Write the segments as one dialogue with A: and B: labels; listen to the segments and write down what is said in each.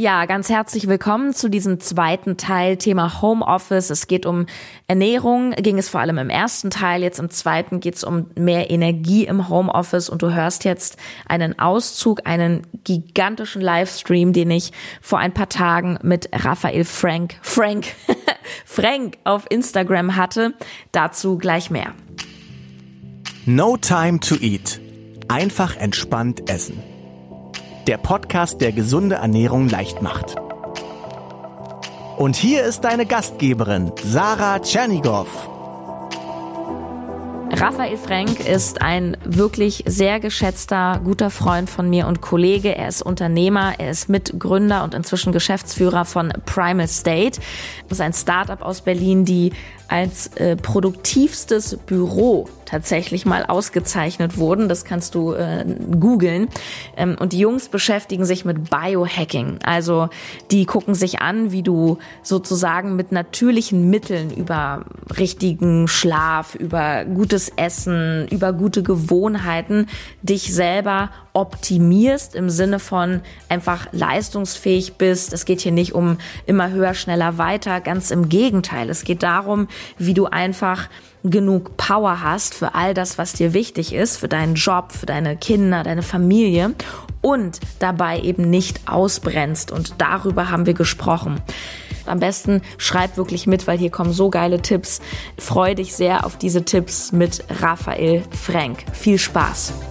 A: Ja, ganz herzlich willkommen zu diesem zweiten Teil Thema Homeoffice. Es geht um Ernährung, ging es vor allem im ersten Teil. Jetzt im zweiten geht es um mehr Energie im Homeoffice und du hörst jetzt einen Auszug, einen gigantischen Livestream, den ich vor ein paar Tagen mit Raphael Frank, Frank, Frank auf Instagram hatte. Dazu gleich mehr.
B: No time to eat. Einfach entspannt essen der Podcast, der gesunde Ernährung leicht macht. Und hier ist deine Gastgeberin, Sarah Tschernigow.
A: Raphael Frank ist ein wirklich sehr geschätzter, guter Freund von mir und Kollege. Er ist Unternehmer, er ist Mitgründer und inzwischen Geschäftsführer von Primal State. Das ist ein Startup aus Berlin, die als äh, produktivstes Büro tatsächlich mal ausgezeichnet wurden. Das kannst du äh, googeln. Ähm, und die Jungs beschäftigen sich mit Biohacking. Also die gucken sich an, wie du sozusagen mit natürlichen Mitteln über richtigen Schlaf, über gutes Essen, über gute Gewohnheiten dich selber optimierst im Sinne von einfach leistungsfähig bist. Es geht hier nicht um immer höher, schneller, weiter. Ganz im Gegenteil. Es geht darum, wie du einfach genug Power hast für all das, was dir wichtig ist, für deinen Job, für deine Kinder, deine Familie und dabei eben nicht ausbrennst. Und darüber haben wir gesprochen. Am besten schreib wirklich mit, weil hier kommen so geile Tipps. Freue dich sehr auf diese Tipps mit Raphael Frank. Viel Spaß!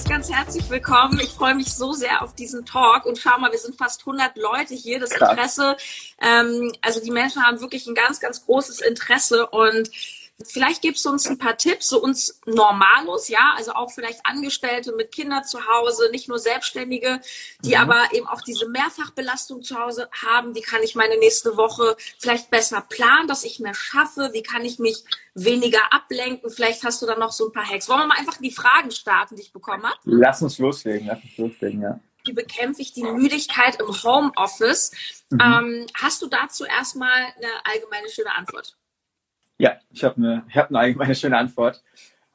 C: Ganz, ganz herzlich willkommen. Ich freue mich so sehr auf diesen Talk und schau mal, wir sind fast 100 Leute hier. Das Interesse, ähm, also die Menschen haben wirklich ein ganz, ganz großes Interesse und Vielleicht gibst du uns ein paar Tipps, so uns Normalos, ja, also auch vielleicht Angestellte mit Kindern zu Hause, nicht nur Selbstständige, die mhm. aber eben auch diese Mehrfachbelastung zu Hause haben. Wie kann ich meine nächste Woche vielleicht besser planen, dass ich mehr schaffe? Wie kann ich mich weniger ablenken? Vielleicht hast du da noch so ein paar Hacks. Wollen wir mal einfach die Fragen starten, die ich bekommen habe?
D: Lass uns loslegen, lass uns loslegen, ja.
C: Wie bekämpfe ich die Müdigkeit im Homeoffice? Mhm. Ähm, hast du dazu erstmal eine allgemeine schöne Antwort?
D: Ja, ich habe eine, ich hab eine, eine schöne Antwort.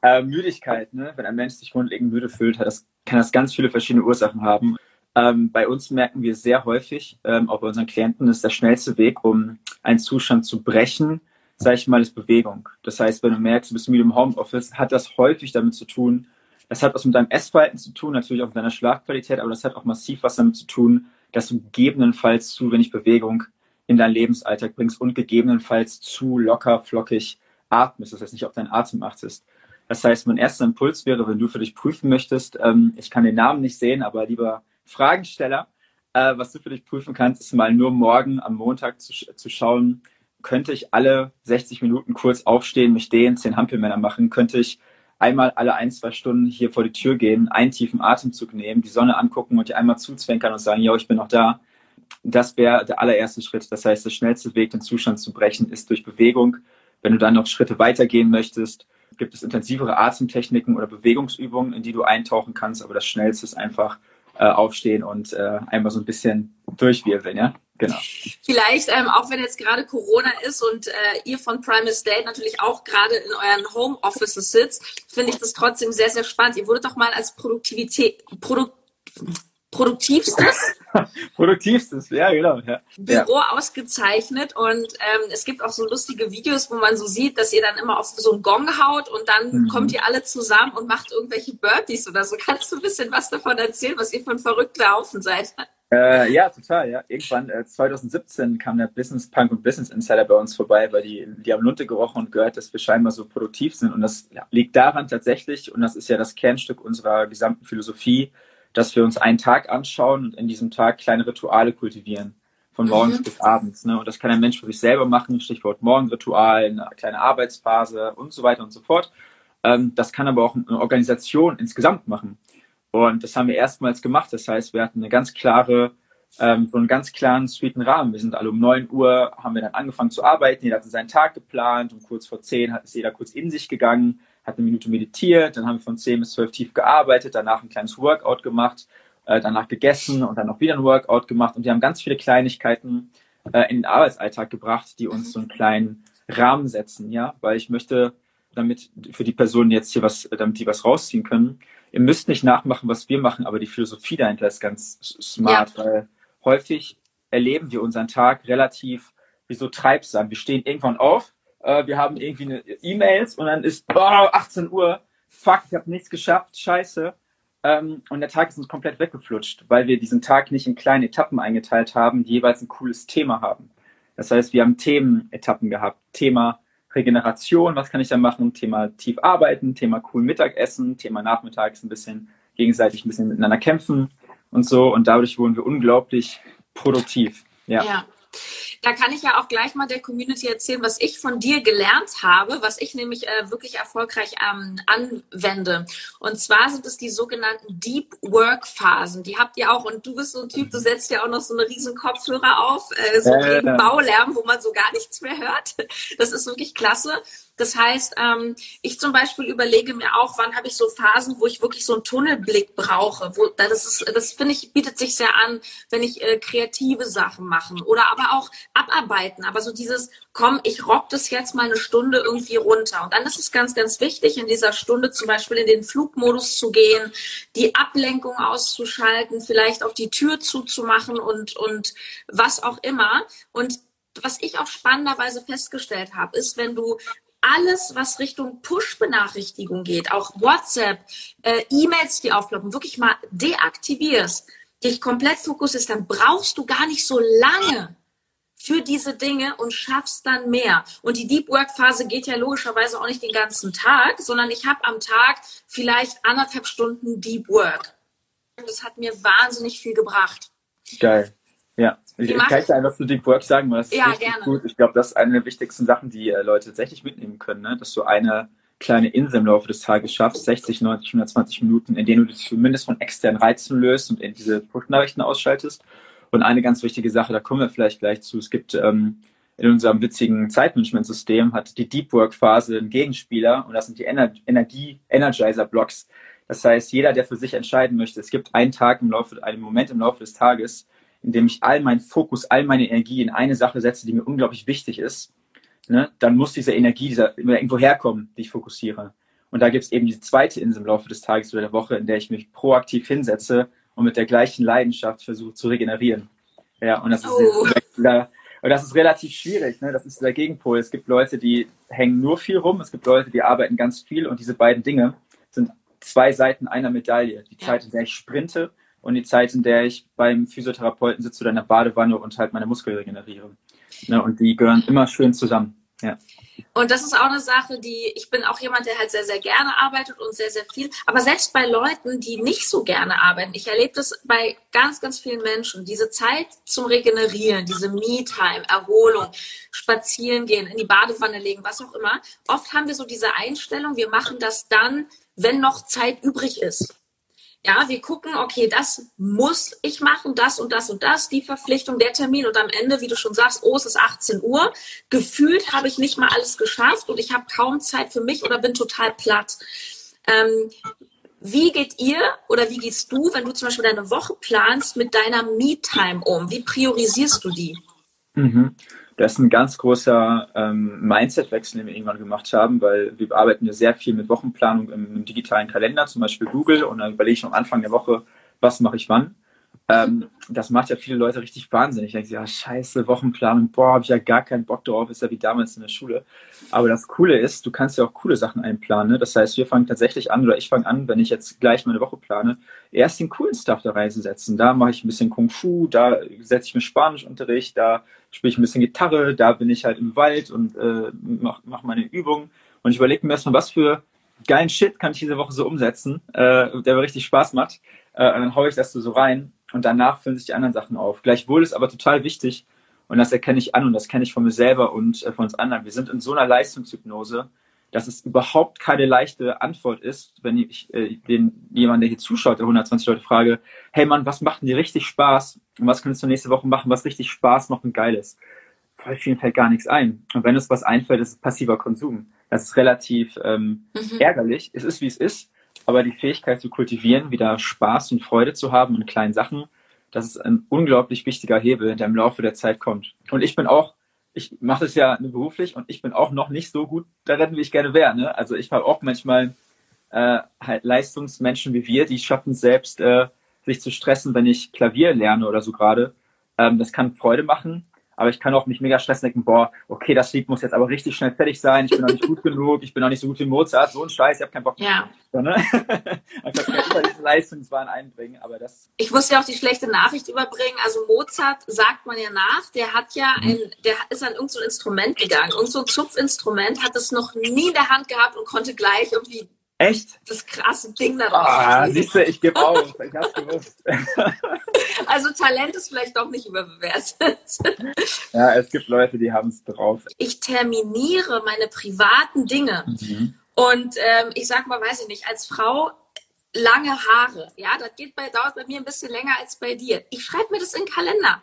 D: Äh, Müdigkeit, ne? wenn ein Mensch sich grundlegend müde fühlt, das, kann das ganz viele verschiedene Ursachen haben. Ähm, bei uns merken wir sehr häufig, ähm, auch bei unseren Klienten, ist der schnellste Weg, um einen Zustand zu brechen, sage ich mal, ist Bewegung. Das heißt, wenn du merkst, du bist müde im Homeoffice, hat das häufig damit zu tun, das hat was mit deinem Essverhalten zu tun, natürlich auch mit deiner Schlafqualität, aber das hat auch massiv was damit zu tun, dass du gegebenenfalls zu wenig Bewegung in deinen Lebensalltag bringst und gegebenenfalls zu locker, flockig atmest, das heißt nicht auf deinen Atem achtest. Das heißt, mein erster Impuls wäre, wenn du für dich prüfen möchtest, ähm, ich kann den Namen nicht sehen, aber lieber Fragensteller, äh, was du für dich prüfen kannst, ist mal nur morgen am Montag zu, zu schauen, könnte ich alle 60 Minuten kurz aufstehen, mich dehnen, zehn Hampelmänner machen, könnte ich einmal alle ein, zwei Stunden hier vor die Tür gehen, einen tiefen Atemzug nehmen, die Sonne angucken und dir einmal zuzwinkern und sagen, ja, ich bin noch da das wäre der allererste Schritt. Das heißt, der schnellste Weg, den Zustand zu brechen, ist durch Bewegung. Wenn du dann noch Schritte weitergehen möchtest, gibt es intensivere Atemtechniken oder Bewegungsübungen, in die du eintauchen kannst. Aber das Schnellste ist einfach äh, aufstehen und äh, einmal so ein bisschen durchwirbeln, ja? Genau.
C: Vielleicht, ähm, auch wenn jetzt gerade Corona ist und äh, ihr von Prime Estate natürlich auch gerade in euren Homeoffices sitzt, finde ich das trotzdem sehr, sehr spannend. Ihr wurdet doch mal als Produktivität, Produkt, produktivstes
D: produktivstes, ja, genau. Ja.
C: Büro ja. ausgezeichnet und ähm, es gibt auch so lustige Videos, wo man so sieht, dass ihr dann immer auf so einen Gong haut und dann mhm. kommt ihr alle zusammen und macht irgendwelche Burpees oder so. Kannst du ein bisschen was davon erzählen, was ihr für ein verrückter Haufen seid?
D: Äh, ja, total. Ja. Irgendwann äh, 2017 kam der Business Punk und Business Insider bei uns vorbei, weil die, die haben Lunte gerochen und gehört, dass wir scheinbar so produktiv sind. Und das ja, liegt daran tatsächlich, und das ist ja das Kernstück unserer gesamten Philosophie, dass wir uns einen Tag anschauen und in diesem Tag kleine Rituale kultivieren. Von morgens mhm. bis abends. Ne? Und das kann ein Mensch für sich selber machen, Stichwort Morgenritual, eine kleine Arbeitsphase und so weiter und so fort. Ähm, das kann aber auch eine Organisation insgesamt machen. Und das haben wir erstmals gemacht. Das heißt, wir hatten eine ganz klare, ähm, so einen ganz klaren, sweeten Rahmen. Wir sind alle um neun Uhr, haben wir dann angefangen zu arbeiten. Jeder hatte seinen Tag geplant. Um kurz vor zehn hat es jeder kurz in sich gegangen, hat eine Minute meditiert, dann haben wir von 10 bis 12 tief gearbeitet, danach ein kleines Workout gemacht, äh, danach gegessen und dann auch wieder ein Workout gemacht und wir haben ganz viele Kleinigkeiten äh, in den Arbeitsalltag gebracht, die uns so einen kleinen Rahmen setzen, ja, weil ich möchte damit für die Personen jetzt hier was, damit die was rausziehen können. Ihr müsst nicht nachmachen, was wir machen, aber die Philosophie dahinter ist ganz smart, ja. weil häufig erleben wir unseren Tag relativ wie so treibsam. Wir stehen irgendwann auf, äh, wir haben irgendwie E-Mails und dann ist oh, 18 Uhr, fuck, ich habe nichts geschafft, scheiße. Ähm, und der Tag ist uns komplett weggeflutscht, weil wir diesen Tag nicht in kleine Etappen eingeteilt haben, die jeweils ein cooles Thema haben. Das heißt, wir haben Themenetappen gehabt. Thema Regeneration, was kann ich da machen? Thema tief arbeiten, Thema cool Mittagessen, Thema nachmittags ein bisschen gegenseitig ein bisschen miteinander kämpfen und so. Und dadurch wurden wir unglaublich produktiv. Ja.
C: ja. Da kann ich ja auch gleich mal der Community erzählen, was ich von dir gelernt habe, was ich nämlich äh, wirklich erfolgreich ähm, anwende. Und zwar sind es die sogenannten Deep Work Phasen. Die habt ihr auch. Und du bist so ein Typ, du setzt ja auch noch so eine riesen Kopfhörer auf, äh, so äh, gegen Baulärm, wo man so gar nichts mehr hört. Das ist wirklich klasse. Das heißt, ähm, ich zum Beispiel überlege mir auch, wann habe ich so Phasen, wo ich wirklich so einen Tunnelblick brauche. Wo, das ist, das finde ich, bietet sich sehr an, wenn ich äh, kreative Sachen mache oder aber auch abarbeiten. Aber so dieses, komm, ich rock das jetzt mal eine Stunde irgendwie runter. Und dann ist es ganz, ganz wichtig, in dieser Stunde zum Beispiel in den Flugmodus zu gehen, die Ablenkung auszuschalten, vielleicht auch die Tür zuzumachen und, und was auch immer. Und was ich auch spannenderweise festgestellt habe, ist, wenn du alles, was Richtung Push-Benachrichtigung geht, auch WhatsApp, äh, E-Mails, die aufploppen, wirklich mal deaktivierst, dich komplett fokussierst, dann brauchst du gar nicht so lange für diese Dinge und schaffst dann mehr. Und die Deep Work Phase geht ja logischerweise auch nicht den ganzen Tag, sondern ich habe am Tag vielleicht anderthalb Stunden Deep Work. Das hat mir wahnsinnig viel gebracht.
D: Geil. Ja, ich, ich kann ich einfach zu Deep Work sagen, weil das ist ja, richtig gerne. gut. Ich glaube, das ist eine der wichtigsten Sachen, die äh, Leute tatsächlich mitnehmen können, ne? dass du eine kleine Insel im Laufe des Tages schaffst, 60, 90, 120 Minuten, in denen du dich zumindest von externen Reizen löst und in diese Push-Nachrichten ausschaltest. Und eine ganz wichtige Sache, da kommen wir vielleicht gleich zu, es gibt ähm, in unserem witzigen Zeitmanagement-System hat die Deep Work-Phase einen Gegenspieler und das sind die Ener Energie Energizer-Blocks. Das heißt, jeder, der für sich entscheiden möchte, es gibt einen Tag im Laufe, einen Moment im Laufe des Tages, indem ich all meinen Fokus, all meine Energie in eine Sache setze, die mir unglaublich wichtig ist, ne, dann muss diese Energie dieser, irgendwo herkommen, die ich fokussiere. Und da gibt es eben die zweite Insel im Laufe des Tages oder der Woche, in der ich mich proaktiv hinsetze und mit der gleichen Leidenschaft versuche zu regenerieren. Ja, und das ist, oh. und das ist relativ schwierig. Ne? Das ist der Gegenpol. Es gibt Leute, die hängen nur viel rum. Es gibt Leute, die arbeiten ganz viel. Und diese beiden Dinge sind zwei Seiten einer Medaille. Die Zeit, in der ich sprinte und die Zeit, in der ich beim Physiotherapeuten sitze oder in der Badewanne und halt meine Muskeln regeneriere. Ne, und die gehören immer schön zusammen. Ja.
C: Und das ist auch eine Sache, die ich bin auch jemand, der halt sehr, sehr gerne arbeitet und sehr, sehr viel. Aber selbst bei Leuten, die nicht so gerne arbeiten, ich erlebe das bei ganz, ganz vielen Menschen, diese Zeit zum Regenerieren, diese Me-Time, Erholung, spazieren gehen, in die Badewanne legen, was auch immer. Oft haben wir so diese Einstellung, wir machen das dann, wenn noch Zeit übrig ist. Ja, wir gucken, okay, das muss ich machen, das und das und das, die Verpflichtung, der Termin und am Ende, wie du schon sagst, oh, es ist 18 Uhr. Gefühlt habe ich nicht mal alles geschafft und ich habe kaum Zeit für mich oder bin total platt. Ähm, wie geht ihr oder wie gehst du, wenn du zum Beispiel deine Woche planst, mit deiner Me-Time um? Wie priorisierst du die?
D: Mhm. Das ist ein ganz großer ähm, Mindset-Wechsel, den wir irgendwann gemacht haben, weil wir arbeiten ja sehr viel mit Wochenplanung im, im digitalen Kalender, zum Beispiel Google, und dann überlege ich am Anfang der Woche, was mache ich wann. Ähm, das macht ja viele Leute richtig wahnsinnig. Ich denke, ja, scheiße, Wochenplanung, boah, habe ich ja gar keinen Bock drauf, ist ja wie damals in der Schule. Aber das Coole ist, du kannst ja auch coole Sachen einplanen. Ne? Das heißt, wir fangen tatsächlich an, oder ich fange an, wenn ich jetzt gleich meine Woche plane, erst den coolen Stuff da reinzusetzen. Da mache ich ein bisschen Kung Fu, da setze ich mir Spanischunterricht, da spiele ich ein bisschen Gitarre, da bin ich halt im Wald und äh, mache mach meine Übungen. Und ich überlege mir erstmal, was für geilen Shit kann ich diese Woche so umsetzen, äh, der mir richtig Spaß macht. Äh, und dann haue ich das so rein und danach füllen sich die anderen Sachen auf. Gleichwohl ist aber total wichtig, und das erkenne ich an und das kenne ich von mir selber und äh, von uns anderen. Wir sind in so einer Leistungshypnose, dass es überhaupt keine leichte Antwort ist, wenn ich äh, den jemand, der hier zuschaut, der 120 Leute frage, hey Mann, was macht denn dir richtig Spaß und was könntest du nächste Woche machen, was richtig Spaß macht und geil ist? Voll vielen fällt gar nichts ein. Und wenn es was einfällt, ist es passiver Konsum. Das ist relativ ähm, mhm. ärgerlich. Es ist, wie es ist. Aber die Fähigkeit zu kultivieren, wieder Spaß und Freude zu haben in kleinen Sachen, das ist ein unglaublich wichtiger Hebel, der im Laufe der Zeit kommt. Und ich bin auch ich mache das ja beruflich und ich bin auch noch nicht so gut darin, wie ich gerne wäre. Ne? Also ich habe auch manchmal äh, halt Leistungsmenschen wie wir, die schaffen selbst, äh, sich zu stressen, wenn ich Klavier lerne oder so gerade. Ähm, das kann Freude machen, aber ich kann auch mich mega stressen denken, boah, okay, das Lied muss jetzt aber richtig schnell fertig sein, ich bin noch nicht gut genug, ich bin noch nicht so gut wie Mozart, so ein Scheiß, ich habe keinen Bock.
C: Ja.
D: So, ne? ich kann immer diese Leistungswahn einbringen, aber das...
C: Ich muss ja auch die schlechte Nachricht überbringen, also Mozart sagt man ja nach, der hat ja mhm. ein, der ist an irgendein so Instrument gegangen und so ein Zupfinstrument hat es noch nie in der Hand gehabt und konnte gleich irgendwie
D: Echt?
C: Das krasse Ding da drauf.
D: Ah, siehst du, ich gebe auf. Ich hab's gewusst.
C: Also Talent ist vielleicht doch nicht überbewertet.
D: Ja, es gibt Leute, die haben es drauf.
C: Ich terminiere meine privaten Dinge. Mhm. Und ähm, ich sag mal, weiß ich nicht, als Frau lange Haare. Ja, das geht bei, dauert bei mir ein bisschen länger als bei dir. Ich schreibe mir das in den Kalender.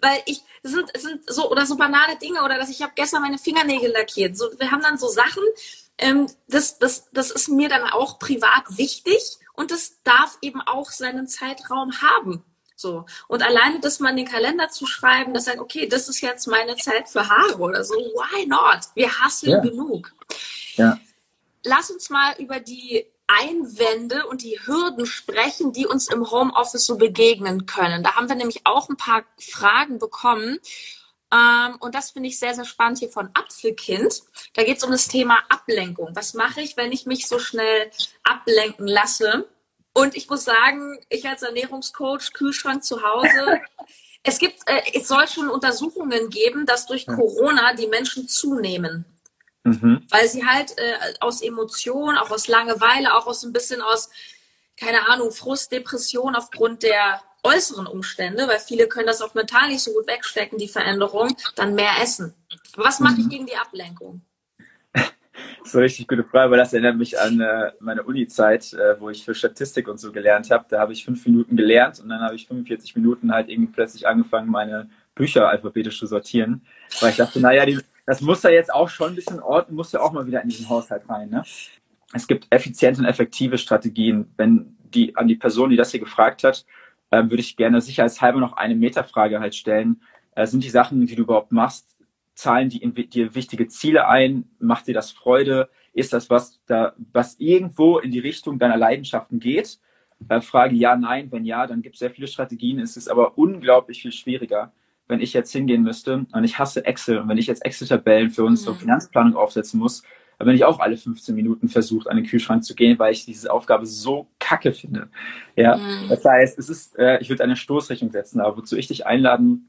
C: Weil ich, das sind, das sind so, oder so banale Dinge, oder dass ich habe gestern meine Fingernägel lackiert. So, wir haben dann so Sachen, ähm, das, das, das ist mir dann auch privat wichtig und das darf eben auch seinen Zeitraum haben. So. Und alleine das mal in den Kalender zu schreiben, dass sagt, okay, das ist jetzt meine Zeit für Haare oder so, why not? Wir hassen ja. genug.
D: Ja.
C: Lass uns mal über die Einwände und die Hürden sprechen, die uns im Homeoffice so begegnen können. Da haben wir nämlich auch ein paar Fragen bekommen. Ähm, und das finde ich sehr, sehr spannend hier von Apfelkind. Da geht es um das Thema Ablenkung. Was mache ich, wenn ich mich so schnell ablenken lasse? Und ich muss sagen, ich als Ernährungscoach, Kühlschrank zu Hause, es gibt, äh, es soll schon Untersuchungen geben, dass durch Corona die Menschen zunehmen. Mhm. Weil sie halt äh, aus Emotionen, auch aus Langeweile, auch aus ein bisschen aus, keine Ahnung, Frust, Depression aufgrund der äußeren Umstände, weil viele können das auch mental nicht so gut wegstecken, die Veränderung, dann mehr essen. Was mache ich mhm. gegen die Ablenkung?
D: Das ist eine richtig gute Frage, weil das erinnert mich an äh, meine Uni-Zeit, äh, wo ich für Statistik und so gelernt habe. Da habe ich fünf Minuten gelernt und dann habe ich 45 Minuten halt irgendwie plötzlich angefangen, meine Bücher alphabetisch zu sortieren. Weil ich dachte, naja, die, das muss ja jetzt auch schon ein bisschen ordnen, muss ja auch mal wieder in diesen Haushalt rein. Ne? Es gibt effiziente und effektive Strategien. Wenn die an die Person, die das hier gefragt hat, ähm, würde ich gerne sicherheitshalber noch eine Metafrage halt stellen. Äh, sind die Sachen, die du überhaupt machst, zahlen die dir wichtige Ziele ein? Macht dir das Freude? Ist das was da, was irgendwo in die Richtung deiner Leidenschaften geht? Äh, Frage ja, nein. Wenn ja, dann gibt es sehr viele Strategien. Es ist aber unglaublich viel schwieriger, wenn ich jetzt hingehen müsste und ich hasse Excel und wenn ich jetzt Excel-Tabellen für unsere mhm. Finanzplanung aufsetzen muss, da bin ich auch alle 15 Minuten versucht, an den Kühlschrank zu gehen, weil ich diese Aufgabe so kacke finde. Ja, mhm. das heißt, es ist, äh, ich würde eine Stoßrichtung setzen, aber wozu ich dich einladen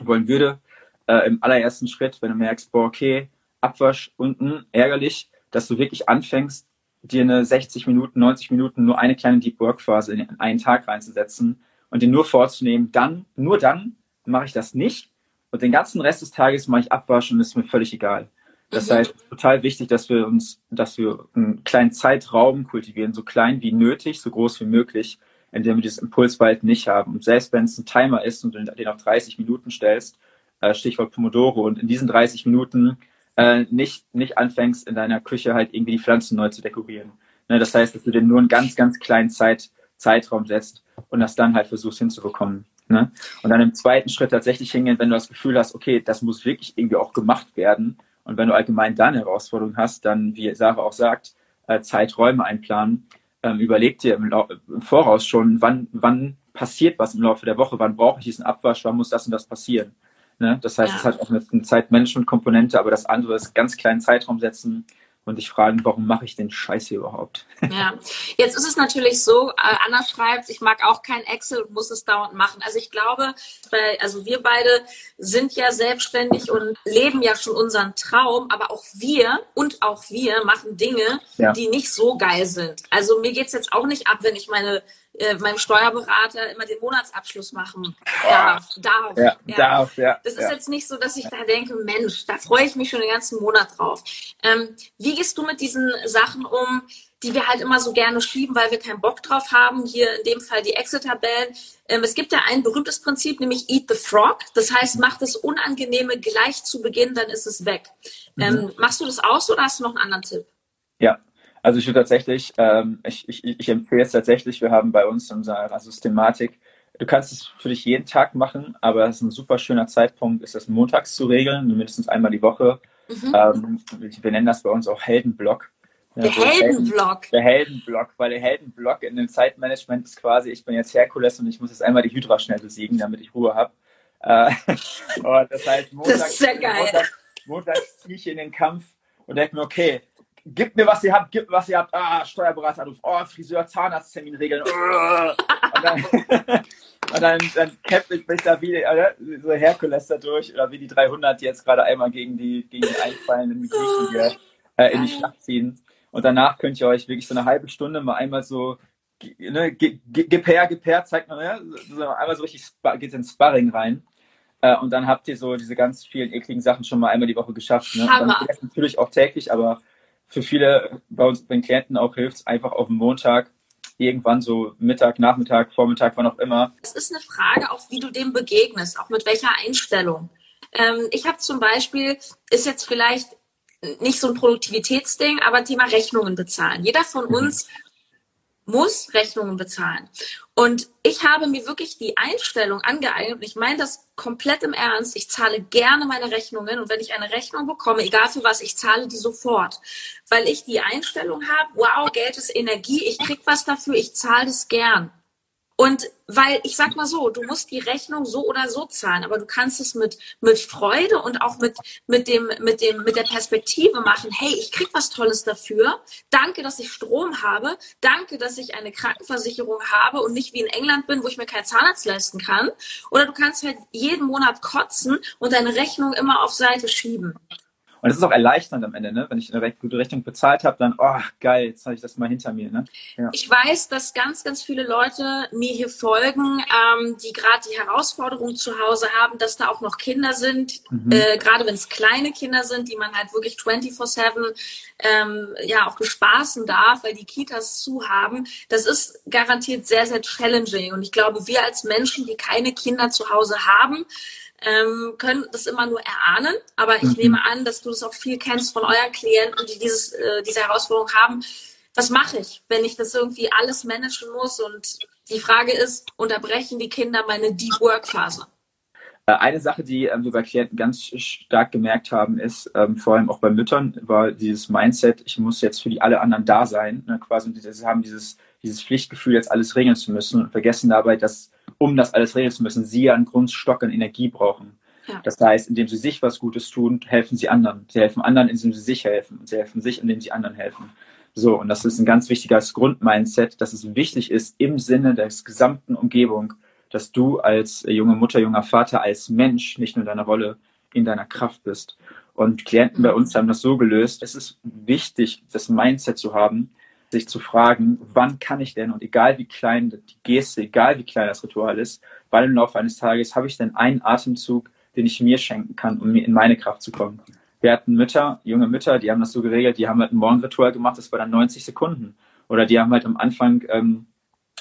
D: wollen würde, äh, im allerersten Schritt, wenn du merkst, boah, okay, Abwasch unten, ärgerlich, dass du wirklich anfängst, dir eine 60 Minuten, 90 Minuten, nur eine kleine Deep Work Phase in einen Tag reinzusetzen und den nur vorzunehmen, dann, nur dann mache ich das nicht und den ganzen Rest des Tages mache ich Abwasch und ist mir völlig egal. Das mhm. heißt, total wichtig, dass wir uns, dass wir einen kleinen Zeitraum kultivieren, so klein wie nötig, so groß wie möglich, indem wir dieses Impulswald nicht haben. Und selbst wenn es ein Timer ist und du den auf 30 Minuten stellst, äh, Stichwort Pomodoro, und in diesen 30 Minuten äh, nicht, nicht anfängst, in deiner Küche halt irgendwie die Pflanzen neu zu dekorieren. Ne, das heißt, dass du dir nur einen ganz, ganz kleinen Zeit, Zeitraum setzt und das dann halt versuchst hinzubekommen. Ne? Und dann im zweiten Schritt tatsächlich hingehen, wenn du das Gefühl hast, okay, das muss wirklich irgendwie auch gemacht werden, und wenn du allgemein da eine Herausforderung hast, dann, wie Sarah auch sagt, äh, Zeiträume einplanen. Ähm, überleg dir im, im, Voraus schon, wann, wann passiert was im Laufe der Woche, wann brauche ich diesen Abwasch, wann muss das und das passieren. Ne? Das heißt, ja. es hat auch eine, eine Zeitmanagement-Komponente, aber das andere ist ganz kleinen Zeitraum setzen, und dich fragen, warum mache ich den Scheiß hier überhaupt?
C: Ja, jetzt ist es natürlich so, äh, Anna schreibt, ich mag auch kein Excel und muss es dauernd machen. Also ich glaube, weil, also wir beide sind ja selbstständig und leben ja schon unseren Traum, aber auch wir und auch wir machen Dinge, ja. die nicht so geil sind. Also mir geht's jetzt auch nicht ab, wenn ich meine äh, meinem Steuerberater immer den Monatsabschluss machen darf. Darf,
D: ja, ja. darf ja.
C: Das ist
D: ja.
C: jetzt nicht so, dass ich da denke, Mensch, da freue ich mich schon den ganzen Monat drauf. Ähm, wie gehst du mit diesen Sachen um, die wir halt immer so gerne schieben, weil wir keinen Bock drauf haben? Hier in dem Fall die Excel-Tabellen. Ähm, es gibt ja ein berühmtes Prinzip, nämlich Eat the Frog. Das heißt, mach das Unangenehme gleich zu Beginn, dann ist es weg. Mhm. Ähm, machst du das aus oder hast du noch einen anderen Tipp?
D: Ja, also ich würde tatsächlich, ähm, ich, ich, ich empfehle es tatsächlich, wir haben bei uns in unserer Systematik Du kannst es für dich jeden Tag machen, aber es ist ein super schöner Zeitpunkt, ist das montags zu regeln, mindestens einmal die Woche. Mhm. Ähm, wir nennen das bei uns auch Heldenblock.
C: Der ja, Heldenblock.
D: Der Heldenblock, weil der Heldenblock in dem Zeitmanagement ist quasi, ich bin jetzt Herkules und ich muss jetzt einmal die Hydra schnell besiegen, damit ich Ruhe habe. Äh, und das heißt, montags, das ist ja geil. Montags, montags ziehe ich in den Kampf und denke mir, okay, gib mir, was ihr habt, gib mir, was ihr habt. Ah, Steuerberater, oh, Friseur, Zahnarzttermin regeln. und dann, und dann, dann kämpfe ich mich da wie oder? so Herkules da durch oder wie die 300 die jetzt gerade einmal gegen die, gegen die einfallenden Griechen hier äh, in die Schlacht ziehen. Und danach könnt ihr euch wirklich so eine halbe Stunde mal einmal so, ne, gib her, gib her, zeigt man, ja, so einmal so richtig geht ins Sparring rein. Äh, und dann habt ihr so diese ganz vielen ekligen Sachen schon mal einmal die Woche geschafft. Ne? Hammer. natürlich auch täglich, aber für viele bei uns, bei den Klienten auch hilft es einfach auf dem Montag irgendwann so Mittag, Nachmittag, Vormittag, wann auch immer.
C: Es ist eine Frage auch, wie du dem begegnest, auch mit welcher Einstellung. Ähm, ich habe zum Beispiel, ist jetzt vielleicht nicht so ein Produktivitätsding, aber Thema Rechnungen bezahlen. Jeder von mhm. uns muss Rechnungen bezahlen. Und ich habe mir wirklich die Einstellung angeeignet, und ich meine das komplett im Ernst, ich zahle gerne meine Rechnungen und wenn ich eine Rechnung bekomme, egal für was, ich zahle die sofort. Weil ich die Einstellung habe, wow, Geld ist Energie, ich krieg was dafür, ich zahle das gern. Und weil ich sag mal so, du musst die Rechnung so oder so zahlen, aber du kannst es mit mit Freude und auch mit mit dem mit dem mit der Perspektive machen. Hey, ich krieg was Tolles dafür. Danke, dass ich Strom habe. Danke, dass ich eine Krankenversicherung habe und nicht wie in England bin, wo ich mir keinen Zahnarzt leisten kann. Oder du kannst halt jeden Monat kotzen und deine Rechnung immer auf Seite schieben.
D: Und es ist auch erleichternd am Ende, ne? wenn ich eine gute Rechnung bezahlt habe, dann, oh, geil, jetzt habe ich das mal hinter mir. Ne?
C: Ja. Ich weiß, dass ganz, ganz viele Leute mir hier folgen, ähm, die gerade die Herausforderung zu Hause haben, dass da auch noch Kinder sind, mhm. äh, gerade wenn es kleine Kinder sind, die man halt wirklich 24-7 ähm, ja auch bespaßen darf, weil die Kitas zu haben. Das ist garantiert sehr, sehr challenging. Und ich glaube, wir als Menschen, die keine Kinder zu Hause haben, ähm, können das immer nur erahnen. Aber ich mhm. nehme an, dass du das auch viel kennst von euren Klienten, die dieses, äh, diese Herausforderung haben. Was mache ich, wenn ich das irgendwie alles managen muss? Und die Frage ist, unterbrechen die Kinder meine Deep Work Phase?
D: Äh, eine Sache, die ähm, wir bei Klienten ganz stark gemerkt haben, ist, ähm, vor allem auch bei Müttern, war dieses Mindset, ich muss jetzt für die alle anderen da sein, ne, quasi, und sie haben dieses, dieses Pflichtgefühl, jetzt alles regeln zu müssen und vergessen dabei, dass um das alles regeln zu müssen, sie ja einen Grundstock an Energie brauchen. Ja. Das heißt, indem sie sich was Gutes tun, helfen sie anderen. Sie helfen anderen, indem sie sich helfen. Und sie helfen sich, indem sie anderen helfen. So, und das ist ein ganz wichtiges Grundmindset, dass es wichtig ist im Sinne der gesamten Umgebung, dass du als junge Mutter, junger Vater, als Mensch, nicht nur in deiner Rolle, in deiner Kraft bist. Und Klienten bei uns haben das so gelöst. Es ist wichtig, das Mindset zu haben, sich zu fragen, wann kann ich denn, und egal wie klein die Geste, egal wie klein das Ritual ist, weil im Laufe eines Tages habe ich denn einen Atemzug, den ich mir schenken kann, um in meine Kraft zu kommen. Wir hatten Mütter, junge Mütter, die haben das so geregelt, die haben halt ein Morgenritual gemacht, das war dann 90 Sekunden. Oder die haben halt am Anfang ähm,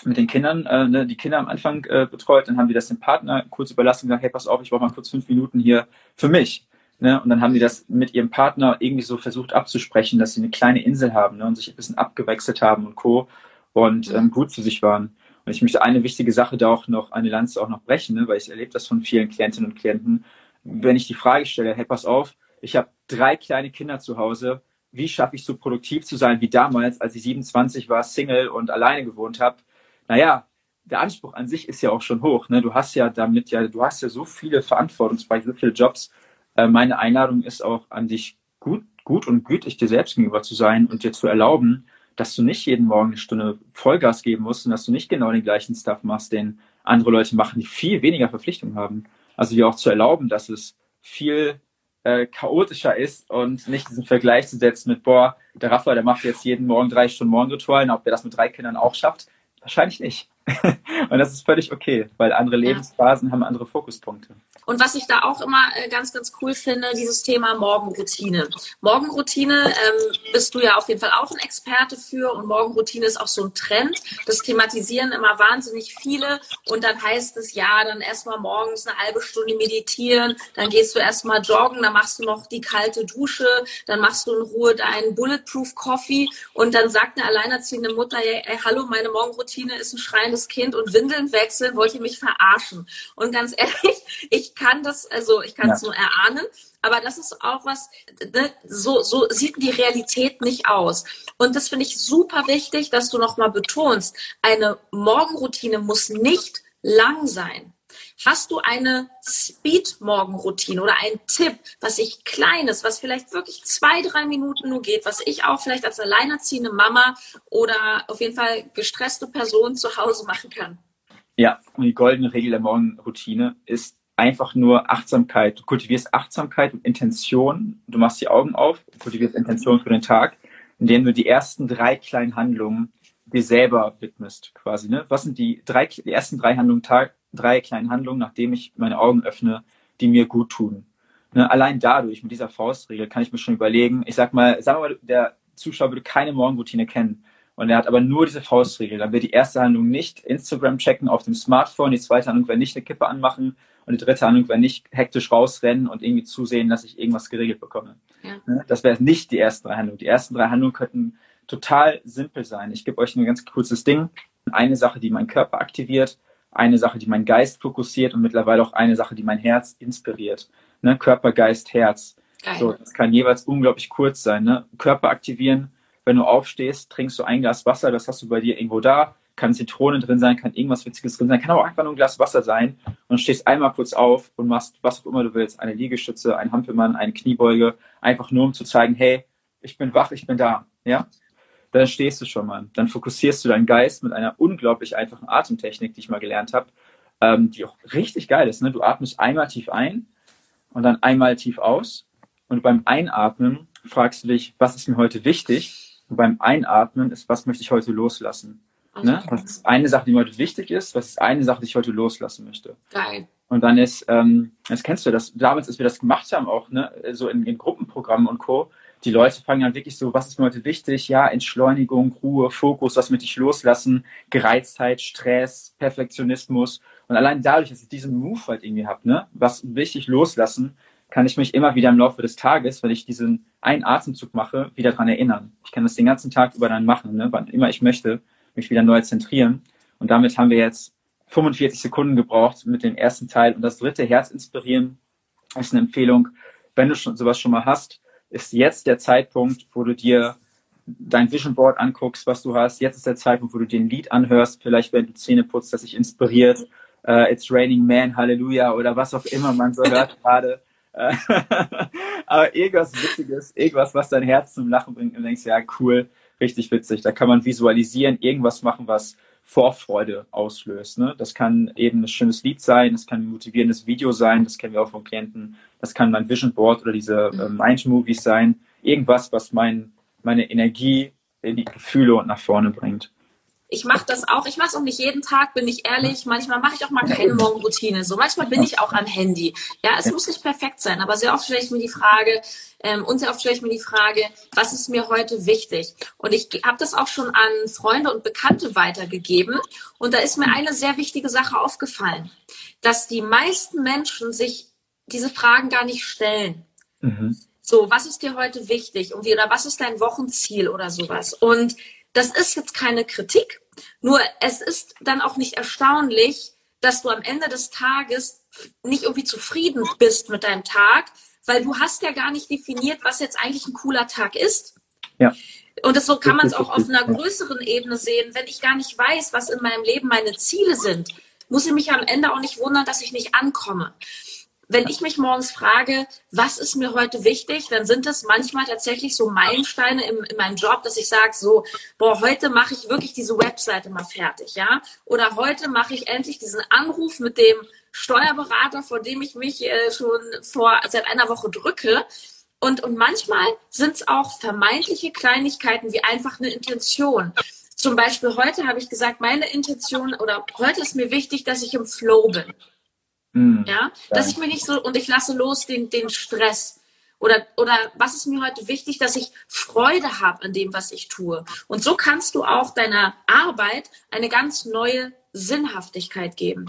D: mit den Kindern, äh, ne, die Kinder am Anfang äh, betreut, dann haben die das dem Partner kurz überlassen und gesagt, hey, pass auf, ich brauche mal kurz fünf Minuten hier für mich. Ne? Und dann haben die das mit ihrem Partner irgendwie so versucht abzusprechen, dass sie eine kleine Insel haben ne? und sich ein bisschen abgewechselt haben und Co. und ähm, gut zu sich waren. Und ich möchte eine wichtige Sache da auch noch, eine Lanze auch noch brechen, ne? weil ich erlebe das von vielen Klientinnen und Klienten. Wenn ich die Frage stelle, hey, pass auf, ich habe drei kleine Kinder zu Hause, wie schaffe ich so produktiv zu sein wie damals, als ich 27 war, Single und alleine gewohnt habe? Naja, der Anspruch an sich ist ja auch schon hoch. Ne? Du hast ja damit ja, du hast ja so viele Verantwortungsbereiche, so viele Jobs äh, meine Einladung ist auch an dich, gut, gut und gütig dir selbst gegenüber zu sein und dir zu erlauben, dass du nicht jeden Morgen eine Stunde Vollgas geben musst und dass du nicht genau den gleichen Stuff machst, den andere Leute machen, die viel weniger Verpflichtungen haben. Also dir auch zu erlauben, dass es viel äh, chaotischer ist und nicht diesen Vergleich zu setzen mit, boah, der Rafa, der macht jetzt jeden Morgen drei Stunden Morgenritualen, ob der das mit drei Kindern auch schafft, wahrscheinlich nicht. und das ist völlig okay, weil andere Lebensphasen ja. haben andere Fokuspunkte.
C: Und was ich da auch immer äh, ganz, ganz cool finde, dieses Thema Morgenroutine. Morgenroutine ähm, bist du ja auf jeden Fall auch ein Experte für und Morgenroutine ist auch so ein Trend. Das thematisieren immer wahnsinnig viele und dann heißt es ja, dann erstmal morgens eine halbe Stunde meditieren, dann gehst du erstmal joggen, dann machst du noch die kalte Dusche, dann machst du in Ruhe deinen Bulletproof Coffee und dann sagt eine alleinerziehende Mutter, ey, hallo, meine Morgenroutine ist ein schreiendes Kind und Windeln wechseln, wollt ihr mich verarschen? Und ganz ehrlich, ich kann das, also ich kann es ja. nur erahnen, aber das ist auch was, ne, so, so sieht die Realität nicht aus. Und das finde ich super wichtig, dass du nochmal betonst, eine Morgenroutine muss nicht lang sein. Hast du eine Speed-Morgenroutine oder einen Tipp, was ich kleines, was vielleicht wirklich zwei, drei Minuten nur geht, was ich auch vielleicht als alleinerziehende Mama oder auf jeden Fall gestresste Person zu Hause machen kann?
D: Ja, und die goldene Regel der Morgenroutine ist einfach nur Achtsamkeit. Du kultivierst Achtsamkeit und Intention. Du machst die Augen auf, du kultivierst Intention für den Tag, indem du die ersten drei kleinen Handlungen dir selber widmest, quasi. Ne? Was sind die drei, die ersten drei Handlungen Tag, drei kleinen Handlungen, nachdem ich meine Augen öffne, die mir gut tun. Ne, allein dadurch, mit dieser Faustregel, kann ich mir schon überlegen, ich sag mal, sagen wir mal, der Zuschauer würde keine Morgenroutine kennen und er hat aber nur diese Faustregel, dann wird die erste Handlung nicht Instagram checken auf dem Smartphone, die zweite Handlung wäre nicht eine Kippe anmachen und die dritte Handlung wäre nicht hektisch rausrennen und irgendwie zusehen, dass ich irgendwas geregelt bekomme. Ja. Ne, das wäre nicht die ersten drei Handlungen. Die ersten drei Handlungen könnten total simpel sein. Ich gebe euch ein ganz kurzes Ding. Eine Sache, die meinen Körper aktiviert, eine Sache, die meinen Geist fokussiert und mittlerweile auch eine Sache, die mein Herz inspiriert. Ne? Körper, Geist, Herz. Geil. So, das kann jeweils unglaublich kurz sein. Ne? Körper aktivieren, wenn du aufstehst, trinkst du ein Glas Wasser, das hast du bei dir irgendwo da. Kann Zitrone drin sein, kann irgendwas Witziges drin sein, kann auch einfach nur ein Glas Wasser sein und stehst einmal kurz auf und machst was auch immer du willst. Eine Liegestütze, ein Hampelmann, eine Kniebeuge, einfach nur um zu zeigen, hey, ich bin wach, ich bin da. Ja? dann stehst du schon mal. Dann fokussierst du deinen Geist mit einer unglaublich einfachen Atemtechnik, die ich mal gelernt habe, ähm, die auch richtig geil ist. Ne? Du atmest einmal tief ein und dann einmal tief aus. Und beim Einatmen fragst du dich, was ist mir heute wichtig? Und beim Einatmen ist, was möchte ich heute loslassen? Ne? Was ist eine Sache, die mir heute wichtig ist? Was ist eine Sache, die ich heute loslassen möchte?
C: Geil.
D: Und dann ist, ähm, das kennst du, das damals, als wir das gemacht haben, auch ne, so in, in Gruppenprogrammen und Co., die Leute fangen dann wirklich so, was ist mir heute wichtig? Ja, Entschleunigung, Ruhe, Fokus, was möchte ich loslassen? Gereiztheit, Stress, Perfektionismus. Und allein dadurch, dass ich diesen Move halt irgendwie habe, ne, was wichtig loslassen, kann ich mich immer wieder im Laufe des Tages, wenn ich diesen einen Atemzug mache, wieder dran erinnern. Ich kann das den ganzen Tag über dann machen, ne, wann immer ich möchte, mich wieder neu zentrieren. Und damit haben wir jetzt 45 Sekunden gebraucht mit dem ersten Teil. Und das dritte, Herz inspirieren, ist eine Empfehlung, wenn du schon sowas schon mal hast, ist jetzt der Zeitpunkt, wo du dir dein Vision Board anguckst, was du hast. Jetzt ist der Zeitpunkt, wo du den Lied anhörst, vielleicht wenn du Zähne putzt, das sich inspiriert. Uh, It's Raining Man, Halleluja oder was auch immer man so hört gerade. Äh, aber irgendwas Witziges, irgendwas, was dein Herz zum Lachen bringt und denkst, ja, cool, richtig witzig. Da kann man visualisieren, irgendwas machen, was Vorfreude auslöst. Ne? Das kann eben ein schönes Lied sein, das kann ein motivierendes Video sein, das kennen wir auch von Klienten, das kann mein Vision Board oder diese äh, mhm. Mind Movies sein, irgendwas, was mein, meine Energie in die Gefühle und nach vorne bringt.
C: Ich mache das auch. Ich mache es auch nicht jeden Tag, bin ich ehrlich. Manchmal mache ich auch mal keine Morgenroutine. So manchmal bin ich auch am Handy. Ja, es muss nicht perfekt sein, aber sehr oft stelle ich mir die Frage, ähm, und sehr oft stelle ich mir die Frage, was ist mir heute wichtig? Und ich habe das auch schon an Freunde und Bekannte weitergegeben. Und da ist mir eine sehr wichtige Sache aufgefallen, dass die meisten Menschen sich diese Fragen gar nicht stellen. Mhm. So, was ist dir heute wichtig? Und wie, oder was ist dein Wochenziel oder sowas? Und das ist jetzt keine Kritik, nur es ist dann auch nicht erstaunlich, dass du am Ende des Tages nicht irgendwie zufrieden bist mit deinem Tag, weil du hast ja gar nicht definiert, was jetzt eigentlich ein cooler Tag ist.
D: Ja.
C: Und das so kann man es auch auf einer größeren Ebene sehen. Wenn ich gar nicht weiß, was in meinem Leben meine Ziele sind, muss ich mich am Ende auch nicht wundern, dass ich nicht ankomme wenn ich mich morgens frage, was ist mir heute wichtig, dann sind es manchmal tatsächlich so Meilensteine im, in meinem Job, dass ich sage, so, boah, heute mache ich wirklich diese Webseite mal fertig, ja? Oder heute mache ich endlich diesen Anruf mit dem Steuerberater, vor dem ich mich äh, schon vor seit einer Woche drücke. Und, und manchmal sind es auch vermeintliche Kleinigkeiten wie einfach eine Intention. Zum Beispiel heute habe ich gesagt, meine Intention oder heute ist mir wichtig, dass ich im Flow bin. Mhm. Ja, dass ich mir nicht so, und ich lasse los den, den Stress. Oder, oder was ist mir heute wichtig, dass ich Freude habe an dem, was ich tue. Und so kannst du auch deiner Arbeit eine ganz neue Sinnhaftigkeit geben.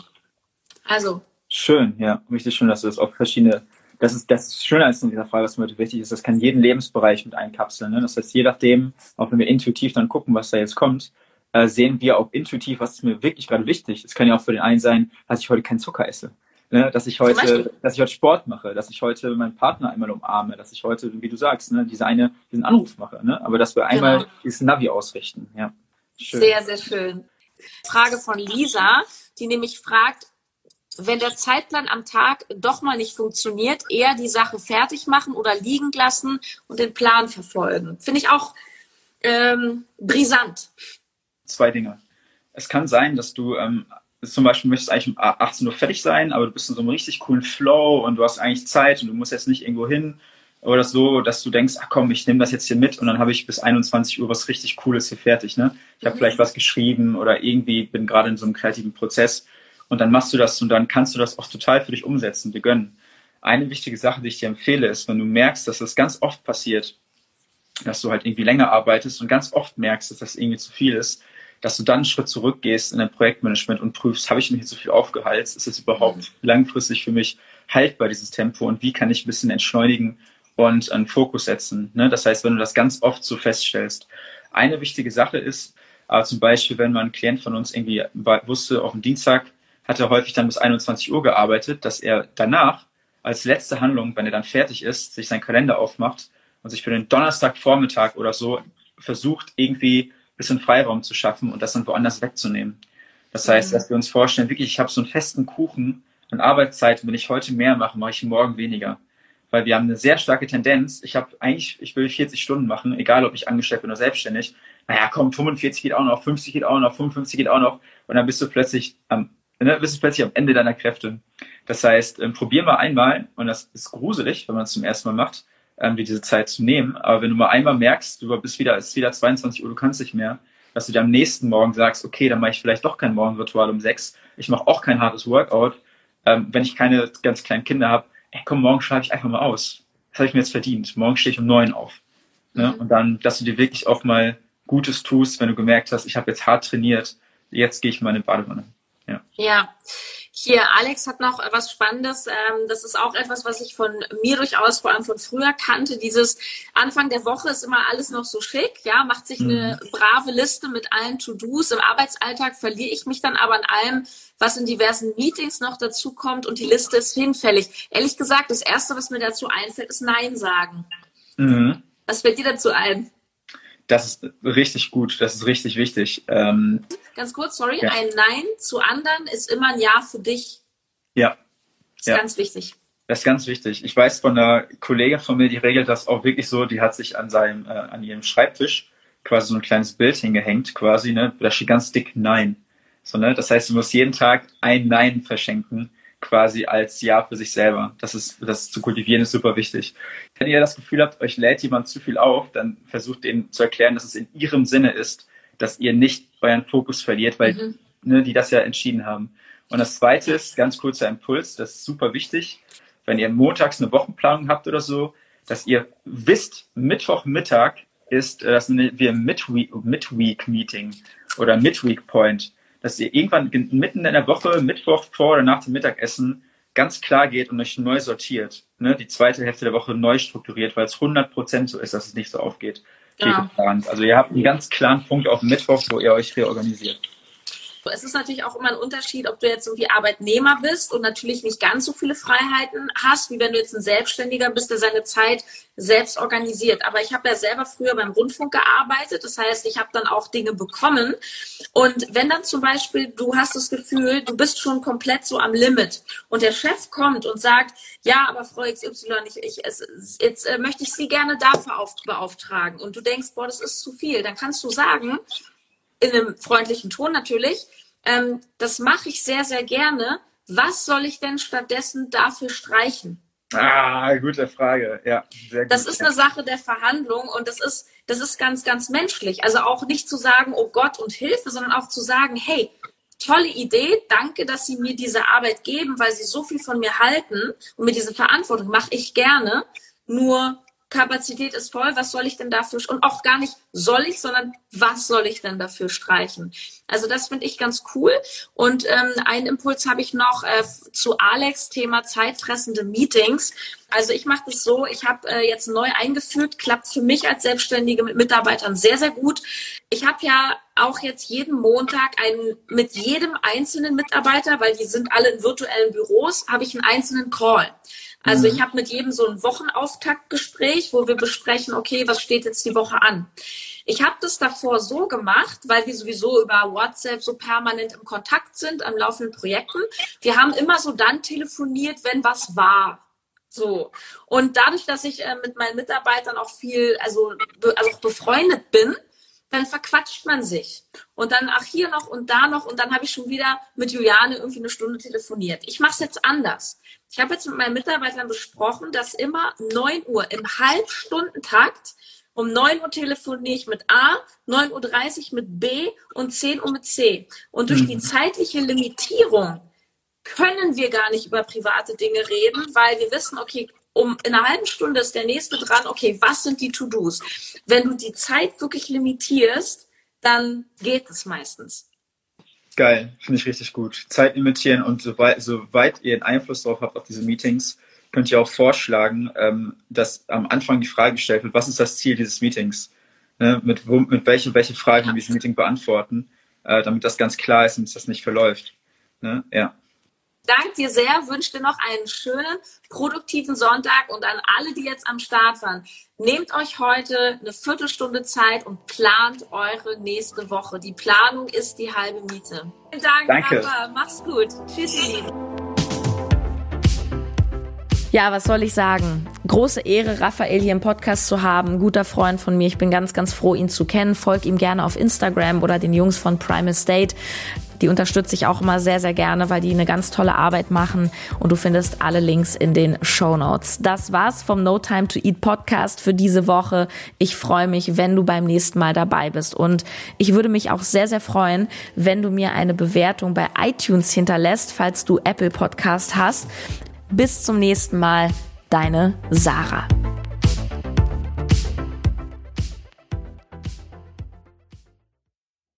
C: Also.
D: Schön, ja, richtig schön, dass du das auf verschiedene, das ist, das ist schön als in dieser Frage, was mir heute wichtig ist, das kann jeden Lebensbereich mit einkapseln. Ne? Das heißt, je nachdem, auch wenn wir intuitiv dann gucken, was da jetzt kommt, äh, sehen wir auch intuitiv, was ist mir wirklich gerade wichtig. Es kann ja auch für den einen sein, dass ich heute keinen Zucker esse. Ne, dass ich heute, dass ich heute Sport mache, dass ich heute meinen Partner einmal umarme, dass ich heute, wie du sagst, ne, diese eine, diesen Anruf mache, ne? aber dass wir einmal genau. dieses Navi ausrichten. Ja.
C: Schön. Sehr, sehr schön. Frage von Lisa, die nämlich fragt, wenn der Zeitplan am Tag doch mal nicht funktioniert, eher die Sache fertig machen oder liegen lassen und den Plan verfolgen. Finde ich auch ähm, brisant.
D: Zwei Dinge. Es kann sein, dass du ähm, zum Beispiel möchtest eigentlich um 18 Uhr fertig sein, aber du bist in so einem richtig coolen Flow und du hast eigentlich Zeit und du musst jetzt nicht irgendwo hin oder so, dass du denkst, ach komm, ich nehme das jetzt hier mit und dann habe ich bis 21 Uhr was richtig Cooles hier fertig. Ne? Ich habe mhm. vielleicht was geschrieben oder irgendwie bin gerade in so einem kreativen Prozess und dann machst du das und dann kannst du das auch total für dich umsetzen, dir gönnen. Eine wichtige Sache, die ich dir empfehle, ist, wenn du merkst, dass das ganz oft passiert, dass du halt irgendwie länger arbeitest und ganz oft merkst, dass das irgendwie zu viel ist, dass du dann einen Schritt zurückgehst in dein Projektmanagement und prüfst, habe ich mir hier zu viel aufgeheizt? Ist es überhaupt mhm. langfristig für mich haltbar, dieses Tempo? Und wie kann ich ein bisschen entschleunigen und einen Fokus setzen? Ne? Das heißt, wenn du das ganz oft so feststellst. Eine wichtige Sache ist, äh, zum Beispiel, wenn man ein Klient von uns irgendwie wusste, auf dem Dienstag hat er häufig dann bis 21 Uhr gearbeitet, dass er danach als letzte Handlung, wenn er dann fertig ist, sich seinen Kalender aufmacht und sich für den Donnerstagvormittag oder so versucht, irgendwie bisschen Freiraum zu schaffen und das dann woanders wegzunehmen. Das heißt, dass wir uns vorstellen, wirklich, ich habe so einen festen Kuchen an Arbeitszeit, wenn ich heute mehr mache, mache ich morgen weniger. Weil wir haben eine sehr starke Tendenz. Ich habe eigentlich, ich will 40 Stunden machen, egal ob ich angestellt bin oder selbstständig. Naja, komm, 45 geht auch noch, 50 geht auch noch, 55 geht auch noch. Und dann bist du plötzlich am ne, bist du plötzlich am Ende deiner Kräfte. Das heißt, ähm, probier mal einmal, und das ist gruselig, wenn man es zum ersten Mal macht, ähm, dir diese Zeit zu nehmen. Aber wenn du mal einmal merkst, du bist wieder, es ist wieder 22 Uhr, du kannst nicht mehr, dass du dir am nächsten Morgen sagst, okay, dann mache ich vielleicht doch kein Morgenritual um sechs, ich mache auch kein hartes Workout, ähm, wenn ich keine ganz kleinen Kinder habe, ey, komm, morgen schreibe ich einfach mal aus. Das habe ich mir jetzt verdient. Morgen stehe ich um neun auf. Ne? Mhm. Und dann, dass du dir wirklich auch mal Gutes tust, wenn du gemerkt hast, ich habe jetzt hart trainiert, jetzt gehe ich mal in die Badewanne. Ja.
C: ja. Hier, Alex hat noch was Spannendes. Ähm, das ist auch etwas, was ich von mir durchaus vor allem von früher kannte. Dieses Anfang der Woche ist immer alles noch so schick, ja, macht sich eine mhm. brave Liste mit allen To-Dos. Im Arbeitsalltag verliere ich mich dann aber an allem, was in diversen Meetings noch dazu kommt und die Liste ist hinfällig. Ehrlich gesagt, das erste, was mir dazu einfällt, ist Nein sagen. Mhm. Was fällt dir dazu ein?
D: Das ist richtig gut, das ist richtig wichtig. Ähm,
C: ganz kurz, sorry, ja. ein Nein zu anderen ist immer ein Ja für dich.
D: Ja.
C: Das ist ja. ganz wichtig.
D: Das ist ganz wichtig. Ich weiß von einer Kollegin von mir, die regelt das auch wirklich so, die hat sich an seinem, äh, an ihrem Schreibtisch quasi so ein kleines Bild hingehängt, quasi, ne? Da steht ganz dick Nein. So, ne? Das heißt, du musst jeden Tag ein Nein verschenken, quasi als Ja für sich selber. Das ist, das zu kultivieren ist super wichtig. Wenn ihr das Gefühl habt, euch lädt jemand zu viel auf, dann versucht denen zu erklären, dass es in ihrem Sinne ist, dass ihr nicht euren Fokus verliert, weil mhm. ne, die das ja entschieden haben. Und das zweite ist, ganz kurzer Impuls, das ist super wichtig, wenn ihr montags eine Wochenplanung habt oder so, dass ihr wisst, Mittwochmittag ist, äh, das nennen wir Midweek-Meeting oder Midweek-Point, dass ihr irgendwann mitten in der Woche, Mittwoch vor oder nach dem Mittagessen, ganz klar geht und euch neu sortiert. Ne? Die zweite Hälfte der Woche neu strukturiert, weil es 100% so ist, dass es nicht so aufgeht. Ja. Also ihr habt einen ganz klaren Punkt auf Mittwoch, wo ihr euch reorganisiert.
C: Es ist natürlich auch immer ein Unterschied, ob du jetzt irgendwie Arbeitnehmer bist und natürlich nicht ganz so viele Freiheiten hast, wie wenn du jetzt ein Selbstständiger bist, der seine Zeit selbst organisiert. Aber ich habe ja selber früher beim Rundfunk gearbeitet. Das heißt, ich habe dann auch Dinge bekommen. Und wenn dann zum Beispiel du hast das Gefühl, du bist schon komplett so am Limit und der Chef kommt und sagt, ja, aber Frau XY, ich, ich, es, jetzt äh, möchte ich Sie gerne dafür auf, beauftragen. Und du denkst, boah, das ist zu viel. Dann kannst du sagen, in einem freundlichen Ton natürlich, ähm, das mache ich sehr, sehr gerne. Was soll ich denn stattdessen dafür streichen?
D: Ah, gute Frage. Ja,
C: sehr gut. Das ist eine Sache der Verhandlung und das ist, das ist ganz, ganz menschlich. Also auch nicht zu sagen, oh Gott und Hilfe, sondern auch zu sagen, hey, tolle Idee, danke, dass Sie mir diese Arbeit geben, weil Sie so viel von mir halten und mir diese Verantwortung mache ich gerne. Nur Kapazität ist voll, was soll ich denn dafür, und auch gar nicht soll ich, sondern was soll ich denn dafür streichen? Also das finde ich ganz cool. Und ähm, einen Impuls habe ich noch äh, zu Alex, Thema zeitfressende Meetings. Also ich mache das so, ich habe äh, jetzt neu eingeführt, klappt für mich als Selbstständige mit Mitarbeitern sehr, sehr gut. Ich habe ja auch jetzt jeden Montag einen, mit jedem einzelnen Mitarbeiter, weil die sind alle in virtuellen Büros, habe ich einen einzelnen Call. Also mhm. ich habe mit jedem so ein Wochenauftaktgespräch, wo wir besprechen, okay, was steht jetzt die Woche an. Ich habe das davor so gemacht, weil wir sowieso über WhatsApp so permanent im Kontakt sind an laufenden Projekten. Wir haben immer so dann telefoniert, wenn was war. So. Und dadurch, dass ich äh, mit meinen Mitarbeitern auch viel, also, be also befreundet bin, dann verquatscht man sich. Und dann, ach, hier noch und da noch. Und dann habe ich schon wieder mit Juliane irgendwie eine Stunde telefoniert. Ich mache es jetzt anders. Ich habe jetzt mit meinen Mitarbeitern besprochen, dass immer 9 Uhr im Halbstundentakt um 9 Uhr telefoniere ich mit A, 9.30 Uhr mit B und 10 Uhr mit C. Und durch die mhm. zeitliche Limitierung können wir gar nicht über private Dinge reden, weil wir wissen, okay, um in einer halben Stunde ist der nächste dran, okay, was sind die To-Dos? Wenn du die Zeit wirklich limitierst, dann geht es meistens.
D: Geil, finde ich richtig gut. Zeit limitieren und soweit, soweit ihr einen Einfluss darauf habt auf diese Meetings, könnt ihr auch vorschlagen, ähm, dass am Anfang die Frage gestellt wird, was ist das Ziel dieses Meetings? Ne, mit, wo, mit welche, welche Fragen wir dieses Meeting beantworten, äh, damit das ganz klar ist und das nicht verläuft. Ne? Ja
C: danke dir sehr, wünsche dir noch einen schönen, produktiven Sonntag und an alle, die jetzt am Start waren. Nehmt euch heute eine Viertelstunde Zeit und plant eure nächste Woche. Die Planung ist die halbe Miete.
D: Vielen Dank, Danke.
C: Papa. Mach's gut. Tschüss, ihr
A: Ja, was soll ich sagen? Große Ehre, Raphael hier im Podcast zu haben. Guter Freund von mir. Ich bin ganz, ganz froh, ihn zu kennen. Folg ihm gerne auf Instagram oder den Jungs von Primal State. Die unterstütze ich auch immer sehr, sehr gerne, weil die eine ganz tolle Arbeit machen. Und du findest alle Links in den Show Notes. Das war's vom No Time to Eat Podcast für diese Woche. Ich freue mich, wenn du beim nächsten Mal dabei bist. Und ich würde mich auch sehr, sehr freuen, wenn du mir eine Bewertung bei iTunes hinterlässt, falls du Apple Podcast hast. Bis zum nächsten Mal. Deine Sarah.